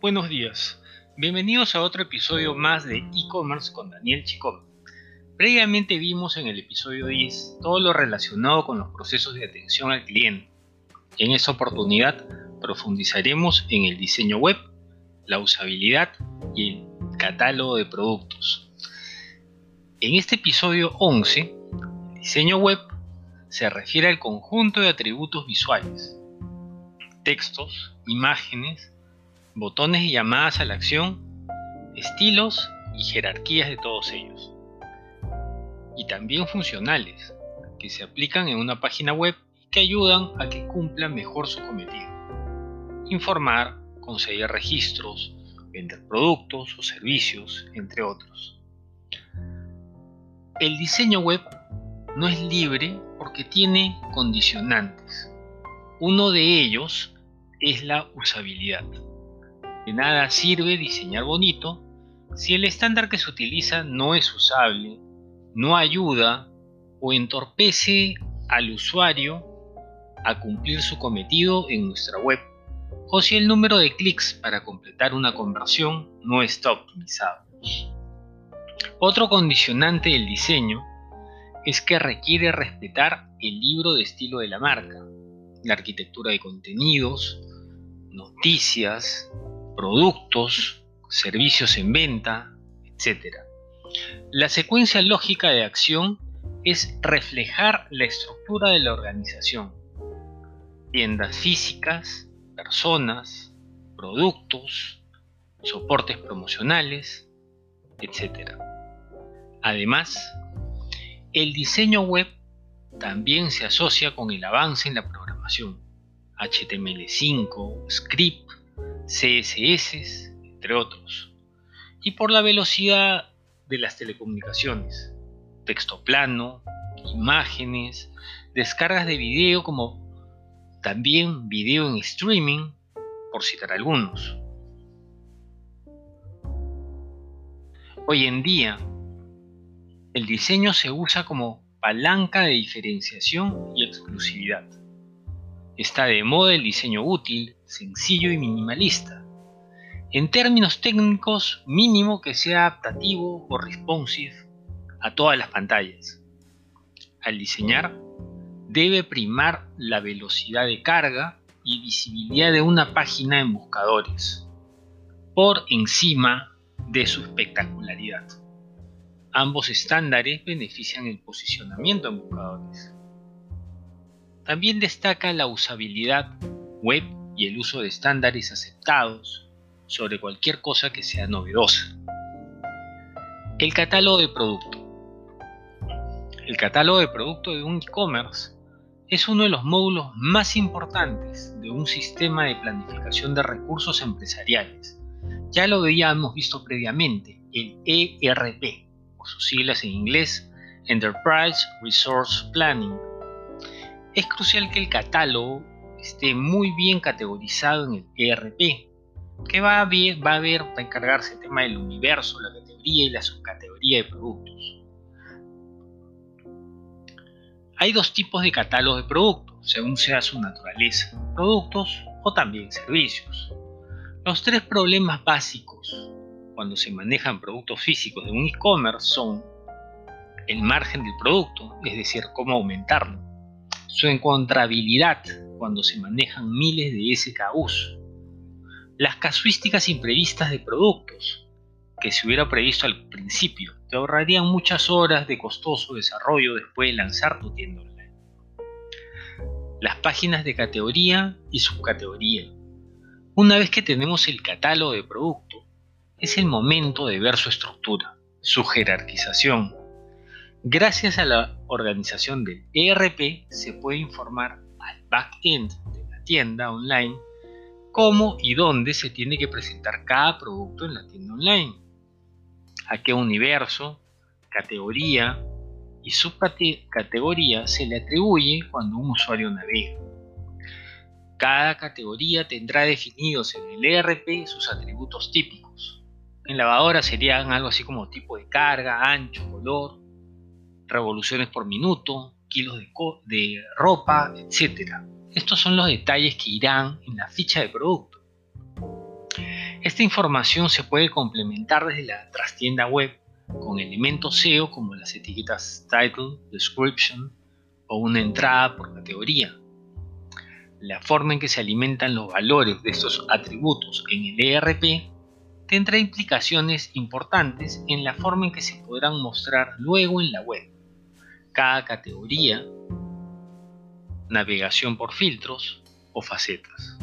Buenos días, bienvenidos a otro episodio más de e-commerce con Daniel Chicón. Previamente vimos en el episodio 10 todo lo relacionado con los procesos de atención al cliente. En esta oportunidad profundizaremos en el diseño web, la usabilidad y el catálogo de productos. En este episodio 11, el diseño web se refiere al conjunto de atributos visuales, textos, imágenes, botones y llamadas a la acción, estilos y jerarquías de todos ellos. Y también funcionales, que se aplican en una página web y que ayudan a que cumpla mejor su cometido. Informar, conseguir registros, vender productos o servicios, entre otros. El diseño web no es libre porque tiene condicionantes. Uno de ellos es la usabilidad. De nada sirve diseñar bonito si el estándar que se utiliza no es usable, no ayuda o entorpece al usuario a cumplir su cometido en nuestra web, o si el número de clics para completar una conversión no está optimizado. Otro condicionante del diseño es que requiere respetar el libro de estilo de la marca, la arquitectura de contenidos, noticias, productos, servicios en venta, etc. La secuencia lógica de acción es reflejar la estructura de la organización. Tiendas físicas, personas, productos, soportes promocionales, etc. Además, el diseño web también se asocia con el avance en la programación, HTML5, script, CSS, entre otros, y por la velocidad de las telecomunicaciones, texto plano, imágenes, descargas de video como también video en streaming, por citar algunos. Hoy en día, el diseño se usa como palanca de diferenciación y exclusividad. Está de moda el diseño útil, sencillo y minimalista. En términos técnicos, mínimo que sea adaptativo o responsive a todas las pantallas. Al diseñar, debe primar la velocidad de carga y visibilidad de una página en buscadores, por encima de su espectacularidad. Ambos estándares benefician el posicionamiento en buscadores. También destaca la usabilidad web y el uso de estándares aceptados sobre cualquier cosa que sea novedosa. El catálogo de producto. El catálogo de producto de un e-commerce es uno de los módulos más importantes de un sistema de planificación de recursos empresariales. Ya lo habíamos visto previamente, el ERP sus siglas en inglés, Enterprise Resource Planning. Es crucial que el catálogo esté muy bien categorizado en el ERP, que va a, ver, va a, encargarse del tema del universo, la categoría y la subcategoría de productos. Hay dos tipos de catálogos de productos, según sea su naturaleza, productos o también servicios. Los tres problemas básicos cuando se manejan productos físicos de un e-commerce son el margen del producto, es decir, cómo aumentarlo, su encontrabilidad cuando se manejan miles de SKUs, las casuísticas imprevistas de productos que se hubiera previsto al principio, te ahorrarían muchas horas de costoso desarrollo después de lanzar tu tienda online. Las páginas de categoría y subcategoría. Una vez que tenemos el catálogo de producto, es el momento de ver su estructura, su jerarquización. Gracias a la organización del ERP se puede informar al back-end de la tienda online cómo y dónde se tiene que presentar cada producto en la tienda online, a qué universo, categoría y subcategoría se le atribuye cuando un usuario navega. Cada categoría tendrá definidos en el ERP sus atributos típicos en lavadora serían algo así como tipo de carga, ancho, color, revoluciones por minuto, kilos de, de ropa, etc. Estos son los detalles que irán en la ficha de producto. Esta información se puede complementar desde la trastienda web con elementos SEO como las etiquetas title, description o una entrada por categoría. La forma en que se alimentan los valores de estos atributos en el ERP tendrá implicaciones importantes en la forma en que se podrán mostrar luego en la web. Cada categoría, navegación por filtros o facetas.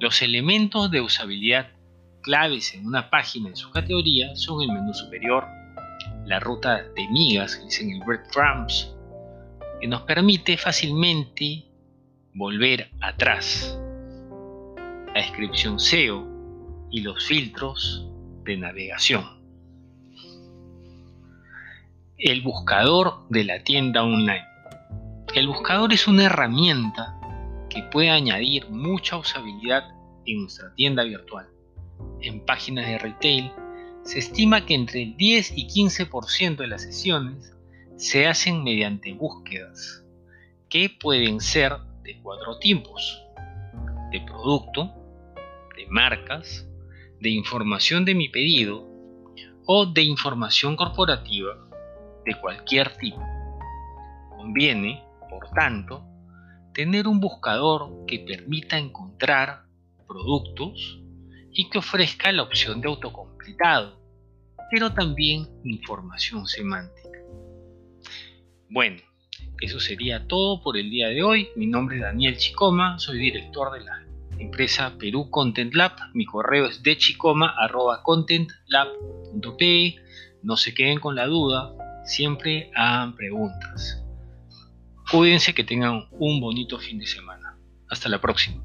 Los elementos de usabilidad claves en una página en su categoría son el menú superior, la ruta de migas, que dicen el breadcrumbs, que nos permite fácilmente volver atrás, la descripción SEO y los filtros de navegación. El buscador de la tienda online. El buscador es una herramienta que puede añadir mucha usabilidad en nuestra tienda virtual. En páginas de retail se estima que entre el 10 y 15% de las sesiones se hacen mediante búsquedas, que pueden ser de cuatro tipos, de producto, de marcas, de información de mi pedido o de información corporativa de cualquier tipo. Conviene, por tanto, tener un buscador que permita encontrar productos y que ofrezca la opción de autocompletado, pero también información semántica. Bueno, eso sería todo por el día de hoy. Mi nombre es Daniel Chicoma, soy director de la empresa Perú Content Lab. Mi correo es dechicoma.contentlab.pe. No se queden con la duda, siempre hagan preguntas. Cuídense que tengan un bonito fin de semana. Hasta la próxima.